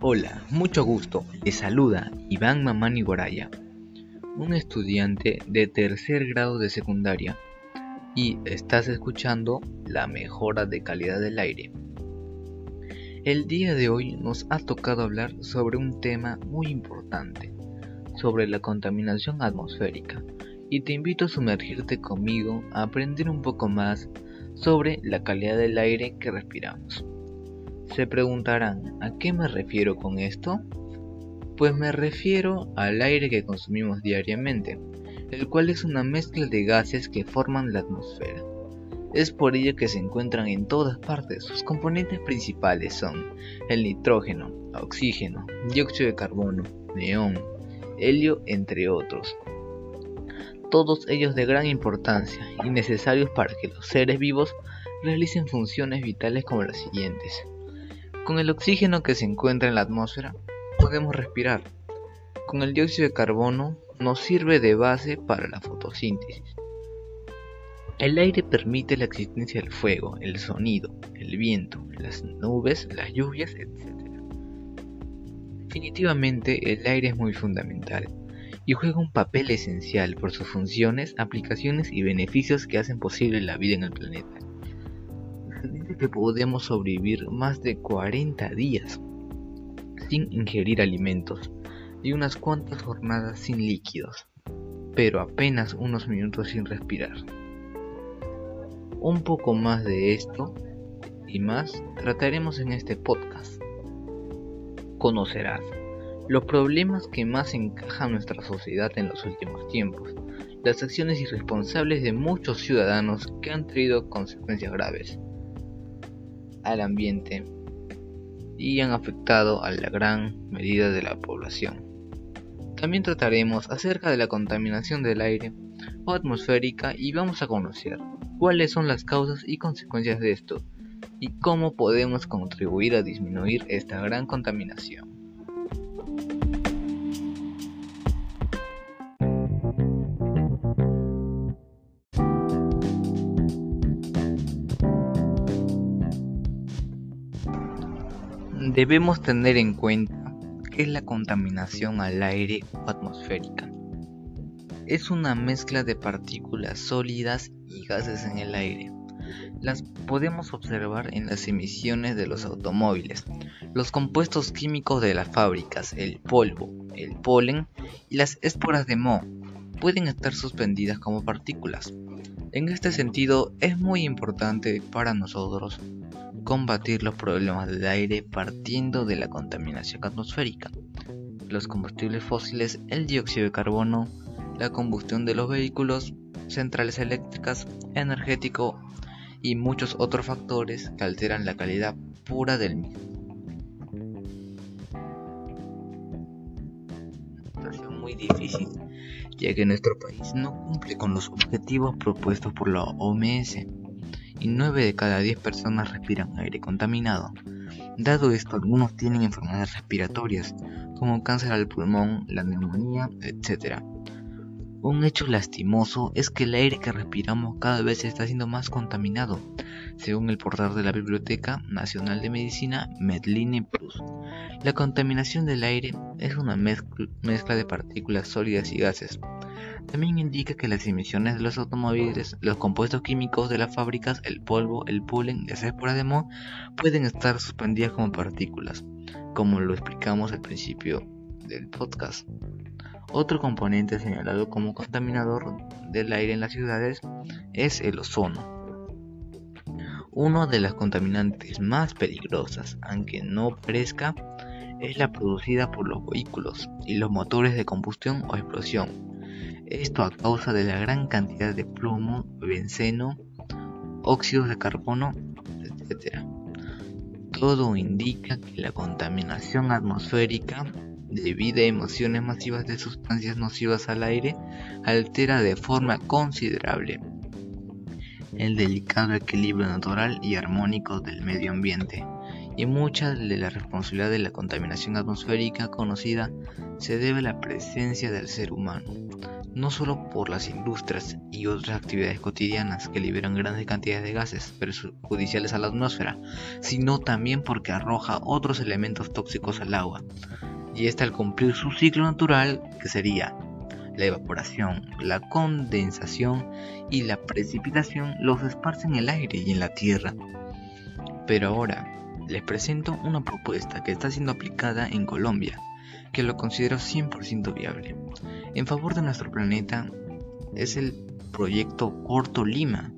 Hola, mucho gusto. Les saluda Iván Mamani Goraya, un estudiante de tercer grado de secundaria, y estás escuchando la mejora de calidad del aire. El día de hoy nos ha tocado hablar sobre un tema muy importante, sobre la contaminación atmosférica, y te invito a sumergirte conmigo a aprender un poco más sobre la calidad del aire que respiramos. Se preguntarán, ¿a qué me refiero con esto? Pues me refiero al aire que consumimos diariamente, el cual es una mezcla de gases que forman la atmósfera. Es por ello que se encuentran en todas partes. Sus componentes principales son el nitrógeno, oxígeno, dióxido de carbono, neón, helio, entre otros. Todos ellos de gran importancia y necesarios para que los seres vivos realicen funciones vitales como las siguientes. Con el oxígeno que se encuentra en la atmósfera podemos respirar. Con el dióxido de carbono nos sirve de base para la fotosíntesis. El aire permite la existencia del fuego, el sonido, el viento, las nubes, las lluvias, etc. Definitivamente el aire es muy fundamental y juega un papel esencial por sus funciones, aplicaciones y beneficios que hacen posible la vida en el planeta que podemos sobrevivir más de 40 días sin ingerir alimentos y unas cuantas jornadas sin líquidos, pero apenas unos minutos sin respirar. Un poco más de esto y más trataremos en este podcast. Conocerás los problemas que más encajan nuestra sociedad en los últimos tiempos, las acciones irresponsables de muchos ciudadanos que han traído consecuencias graves al ambiente y han afectado a la gran medida de la población. También trataremos acerca de la contaminación del aire o atmosférica y vamos a conocer cuáles son las causas y consecuencias de esto y cómo podemos contribuir a disminuir esta gran contaminación. Debemos tener en cuenta que es la contaminación al aire o atmosférica. Es una mezcla de partículas sólidas y gases en el aire. Las podemos observar en las emisiones de los automóviles, los compuestos químicos de las fábricas, el polvo, el polen y las esporas de moho pueden estar suspendidas como partículas. En este sentido, es muy importante para nosotros combatir los problemas del aire partiendo de la contaminación atmosférica, los combustibles fósiles, el dióxido de carbono, la combustión de los vehículos, centrales eléctricas, energético y muchos otros factores que alteran la calidad pura del mismo. Una situación muy difícil, ya que nuestro país no cumple con los objetivos propuestos por la OMS y 9 de cada 10 personas respiran aire contaminado. Dado esto, algunos tienen enfermedades respiratorias, como cáncer al pulmón, la neumonía, etc. Un hecho lastimoso es que el aire que respiramos cada vez está siendo más contaminado, según el portal de la Biblioteca Nacional de Medicina Medline Plus. La contaminación del aire es una mezcla de partículas sólidas y gases, también indica que las emisiones de los automóviles, los compuestos químicos de las fábricas, el polvo, el polen las esporas de moho pueden estar suspendidas como partículas, como lo explicamos al principio del podcast. Otro componente señalado como contaminador del aire en las ciudades es el ozono. Una de las contaminantes más peligrosas, aunque no parezca, es la producida por los vehículos y los motores de combustión o explosión, esto a causa de la gran cantidad de plomo, benceno, óxidos de carbono, etc. Todo indica que la contaminación atmosférica debido a emisiones masivas de sustancias nocivas al aire altera de forma considerable el delicado equilibrio natural y armónico del medio ambiente y mucha de la responsabilidad de la contaminación atmosférica conocida se debe a la presencia del ser humano no solo por las industrias y otras actividades cotidianas que liberan grandes cantidades de gases perjudiciales a la atmósfera, sino también porque arroja otros elementos tóxicos al agua, y esta al cumplir su ciclo natural, que sería la evaporación, la condensación y la precipitación, los esparce en el aire y en la tierra. Pero ahora les presento una propuesta que está siendo aplicada en Colombia, que lo considero 100% viable. En favor de nuestro planeta es el proyecto Corto Lima.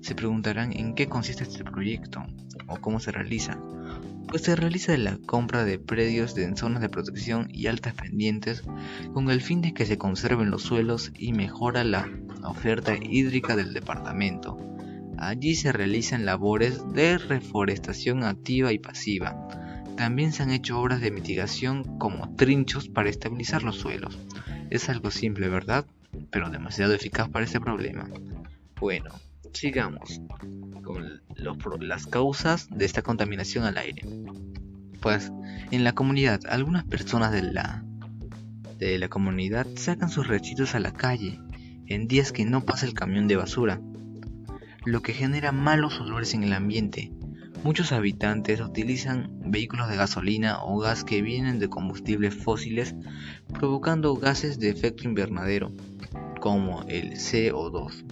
Se preguntarán en qué consiste este proyecto o cómo se realiza. Pues se realiza la compra de predios en zonas de protección y altas pendientes con el fin de que se conserven los suelos y mejora la oferta hídrica del departamento Allí se realizan labores de reforestación activa y pasiva. También se han hecho obras de mitigación como trinchos para estabilizar los suelos. Es algo simple, ¿verdad? Pero demasiado eficaz para este problema. Bueno, sigamos con las causas de esta contaminación al aire. Pues en la comunidad, algunas personas de la, de la comunidad sacan sus residuos a la calle en días que no pasa el camión de basura lo que genera malos olores en el ambiente. Muchos habitantes utilizan vehículos de gasolina o gas que vienen de combustibles fósiles, provocando gases de efecto invernadero, como el CO2.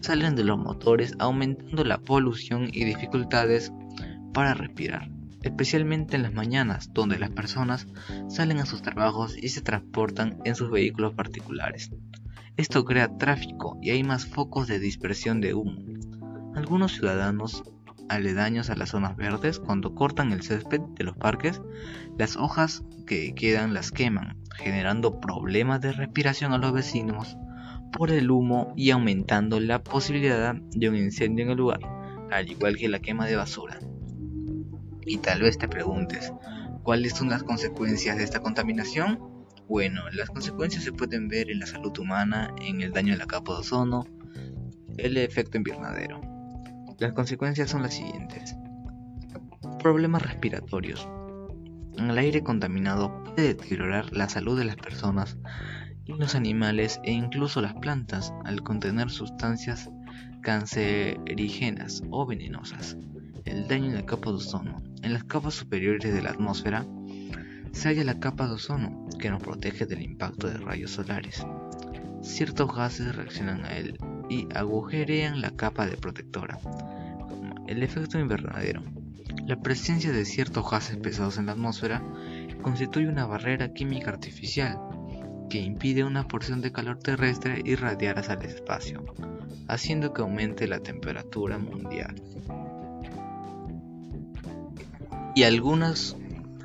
Salen de los motores aumentando la polución y dificultades para respirar, especialmente en las mañanas, donde las personas salen a sus trabajos y se transportan en sus vehículos particulares. Esto crea tráfico y hay más focos de dispersión de humo. Algunos ciudadanos aledaños a las zonas verdes, cuando cortan el césped de los parques, las hojas que quedan las queman, generando problemas de respiración a los vecinos por el humo y aumentando la posibilidad de un incendio en el lugar, al igual que la quema de basura. Y tal vez te preguntes, ¿cuáles son las consecuencias de esta contaminación? Bueno, las consecuencias se pueden ver en la salud humana, en el daño a la capa de ozono, el efecto invernadero. Las consecuencias son las siguientes. Problemas respiratorios. El aire contaminado puede deteriorar la salud de las personas y los animales e incluso las plantas al contener sustancias cancerígenas o venenosas. El daño en la capa de ozono. En las capas superiores de la atmósfera se halla la capa de ozono que nos protege del impacto de rayos solares. Ciertos gases reaccionan a él y agujerean la capa de protectora, el efecto invernadero. La presencia de ciertos gases pesados en la atmósfera constituye una barrera química artificial que impide una porción de calor terrestre irradiar hacia el espacio, haciendo que aumente la temperatura mundial. Y algunas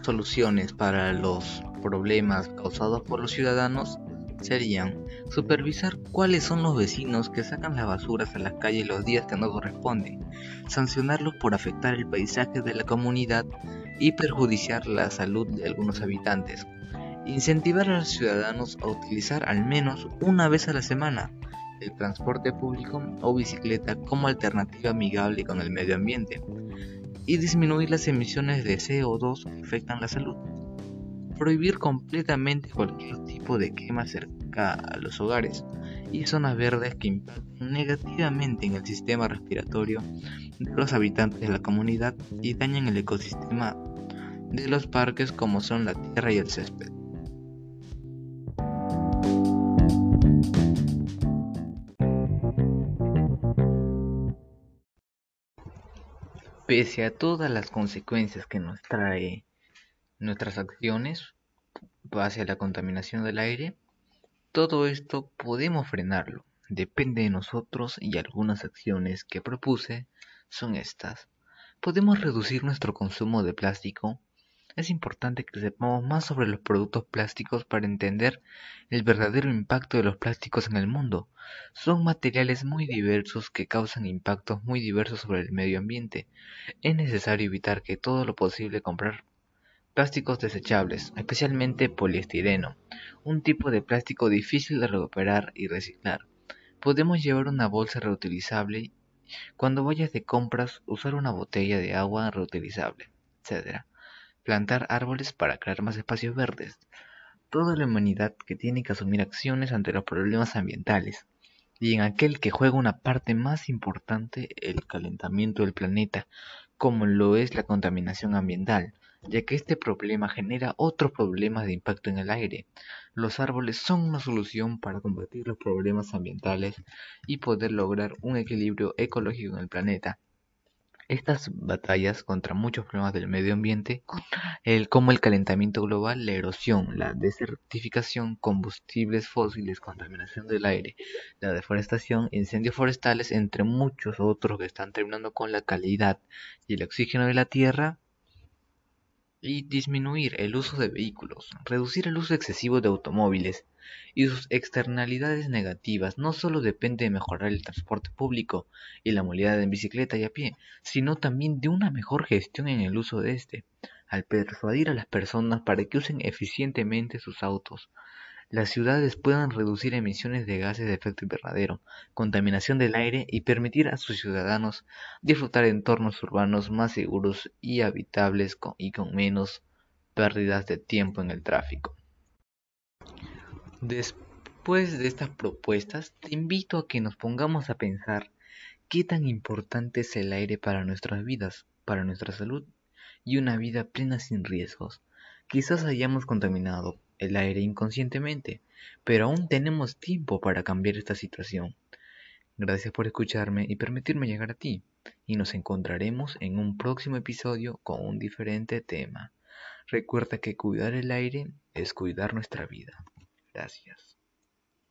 soluciones para los problemas causados por los ciudadanos serían supervisar cuáles son los vecinos que sacan las basuras a las calles los días que no corresponden, sancionarlos por afectar el paisaje de la comunidad y perjudiciar la salud de algunos habitantes, incentivar a los ciudadanos a utilizar al menos una vez a la semana el transporte público o bicicleta como alternativa amigable con el medio ambiente y disminuir las emisiones de CO2 que afectan la salud prohibir completamente cualquier tipo de quema cerca a los hogares y zonas verdes que impactan negativamente en el sistema respiratorio de los habitantes de la comunidad y dañan el ecosistema de los parques como son la tierra y el césped. Pese a todas las consecuencias que nos trae nuestras acciones hacia la contaminación del aire, todo esto podemos frenarlo. Depende de nosotros y algunas acciones que propuse son estas. Podemos reducir nuestro consumo de plástico. Es importante que sepamos más sobre los productos plásticos para entender el verdadero impacto de los plásticos en el mundo. Son materiales muy diversos que causan impactos muy diversos sobre el medio ambiente. Es necesario evitar que todo lo posible comprar Plásticos desechables, especialmente poliestireno, un tipo de plástico difícil de recuperar y reciclar. Podemos llevar una bolsa reutilizable, cuando vayas de compras usar una botella de agua reutilizable, etc. Plantar árboles para crear más espacios verdes. toda la humanidad que tiene que asumir acciones ante los problemas ambientales, y en aquel que juega una parte más importante el calentamiento del planeta, como lo es la contaminación ambiental, ya que este problema genera otros problemas de impacto en el aire. Los árboles son una solución para combatir los problemas ambientales y poder lograr un equilibrio ecológico en el planeta. Estas batallas contra muchos problemas del medio ambiente, como el calentamiento global, la erosión, la desertificación, combustibles fósiles, contaminación del aire, la deforestación, incendios forestales, entre muchos otros que están terminando con la calidad y el oxígeno de la tierra, y disminuir el uso de vehículos, reducir el uso excesivo de automóviles y sus externalidades negativas. No solo depende de mejorar el transporte público y la movilidad en bicicleta y a pie, sino también de una mejor gestión en el uso de este, al persuadir a las personas para que usen eficientemente sus autos, las ciudades puedan reducir emisiones de gases de efecto invernadero, contaminación del aire y permitir a sus ciudadanos disfrutar entornos urbanos más seguros y habitables y con menos pérdidas de tiempo en el tráfico. Después de estas propuestas, te invito a que nos pongamos a pensar qué tan importante es el aire para nuestras vidas, para nuestra salud y una vida plena sin riesgos. Quizás hayamos contaminado el aire inconscientemente, pero aún tenemos tiempo para cambiar esta situación. Gracias por escucharme y permitirme llegar a ti, y nos encontraremos en un próximo episodio con un diferente tema. Recuerda que cuidar el aire es cuidar nuestra vida. Gracias.